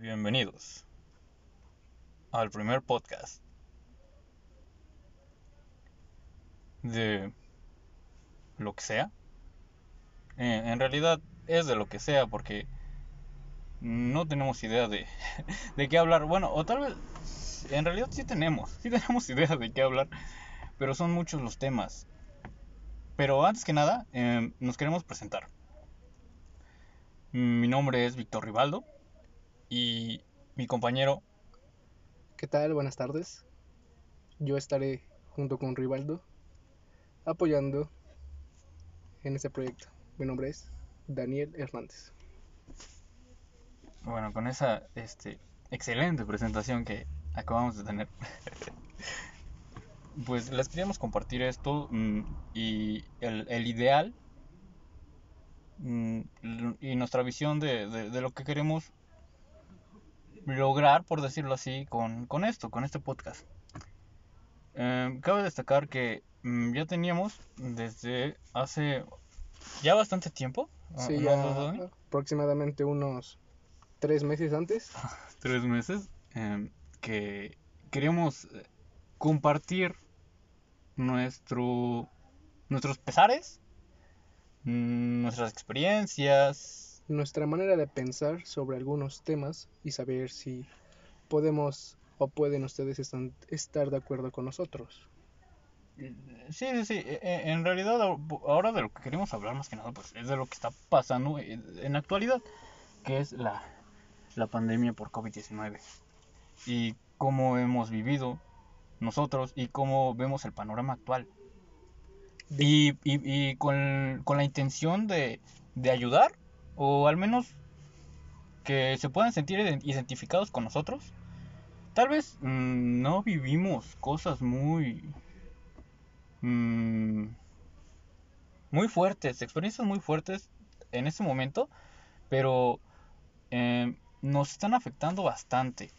bienvenidos al primer podcast de lo que sea. Eh, en realidad es de lo que sea porque no tenemos idea de, de qué hablar. Bueno, o tal vez en realidad sí tenemos, sí tenemos idea de qué hablar, pero son muchos los temas. Pero antes que nada, eh, nos queremos presentar. Mi nombre es Víctor Rivaldo y mi compañero. ¿Qué tal? Buenas tardes. Yo estaré junto con Rivaldo apoyando en este proyecto. Mi nombre es Daniel Hernández. Bueno, con esa este, excelente presentación que acabamos de tener, pues les queríamos compartir esto mm, y el, el ideal mm, y nuestra visión de, de, de lo que queremos lograr, por decirlo así, con, con esto, con este podcast. Eh, cabe destacar que mm, ya teníamos desde hace ya bastante tiempo. Sí, ¿no, ya Dani? aproximadamente unos tres meses antes. Tres meses. eh, que queríamos eh, compartir nuestro, nuestros pesares, mm, nuestras experiencias, Nuestra manera de pensar sobre algunos temas y saber si podemos o pueden ustedes estar de acuerdo con nosotros. Sí, sí, sí. e- e- En realidad, ahor- ahora de lo que queremos hablar más que nada, pues es de lo que está pasando en en la actualidad, que es la, la pandemia por COVID-19. Y cómo hemos vivido nosotros y cómo vemos el panorama actual. Y, y- y con, con la intención de, de ayudar, o al menos que se puedan sentir ident- identificados con nosotros. Tal vez mm, no vivimos cosas muy mm, muy fuertes, experiencias muy fuertes en ese momento, pero eh, nos están afectando bastante.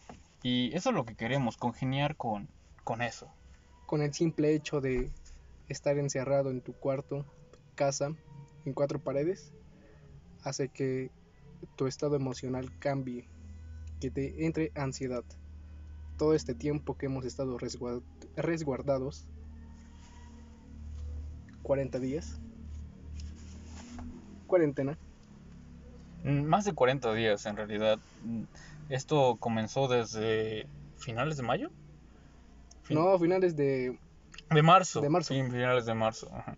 Y eso es lo que queremos, congeniar con, con eso. Con el simple hecho de estar encerrado en tu cuarto, casa, en cuatro paredes, hace que tu estado emocional cambie, que te entre ansiedad. Todo este tiempo que hemos estado resguard- resguardados, 40 días, cuarentena, Mm, Más de 40 días en realidad. Mm, Esto comenzó desde finales de mayo. Fin- no, finales de De marzo. De marzo. Sí, finales de marzo. ajá.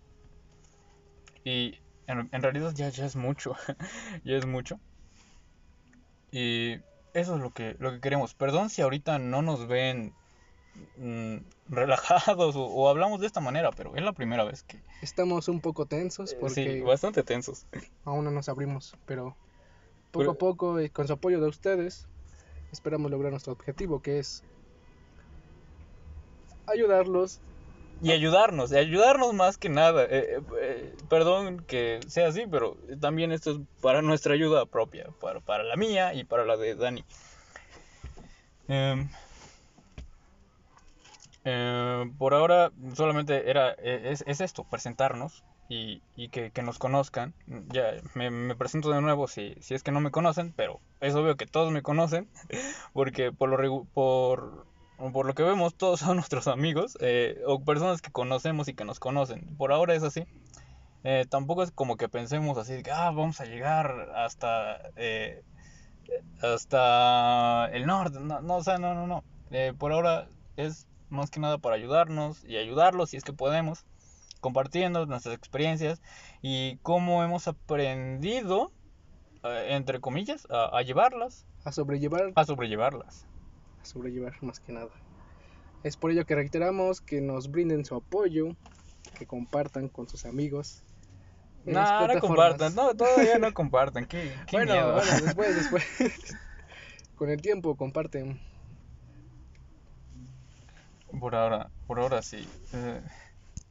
Y en, en realidad ya, ya es mucho. ya es mucho. Y eso es lo que, lo que queremos. Perdón si ahorita no nos ven mm, relajados o, o hablamos de esta manera, pero es la primera vez que... estamos un poco tensos porque Sí, bastante tensos. aún no nos abrimos, pero poco Pero- a poco y con su apoyo de ustedes esperamos lograr nuestro objetivo que es ayudarlos Y ayudarnos, ayudarnos más que nada. Eh, eh, eh, perdón que sea así, pero también esto es para nuestra ayuda propia, para, para la mía y para la de Dani. Em, por ahora solamente era eh, es, es esto, presentarnos y, y que, que nos conozcan. Ya me, me presento de nuevo si, si es que no me conocen, pero es obvio que todos me conocen, porque por lo, regu- por, por lo que vemos todos son nuestros amigos eh, o personas que conocemos y que nos conocen. Por ahora es así. Eh, tampoco es como que pensemos así que ah, vamos a llegar hasta eh, hasta el norte. No, no, o sea, no, no, no. Eh, por ahora es más que nada para ayudarnos y ayudarlos si es que podemos, compartiendo nuestras experiencias y cómo hemos aprendido, eh, entre comillas, a, a llevarlas, a sobrellevar a sobrellevarlas. Sobrellevar más que nada es por ello que reiteramos que nos brinden su apoyo que compartan con sus amigos No, no compartan, no, todavía no compartan, qué, qué bueno, miedo. bueno, después después con el tiempo comparten Por ahora, por ahora sí. Eh,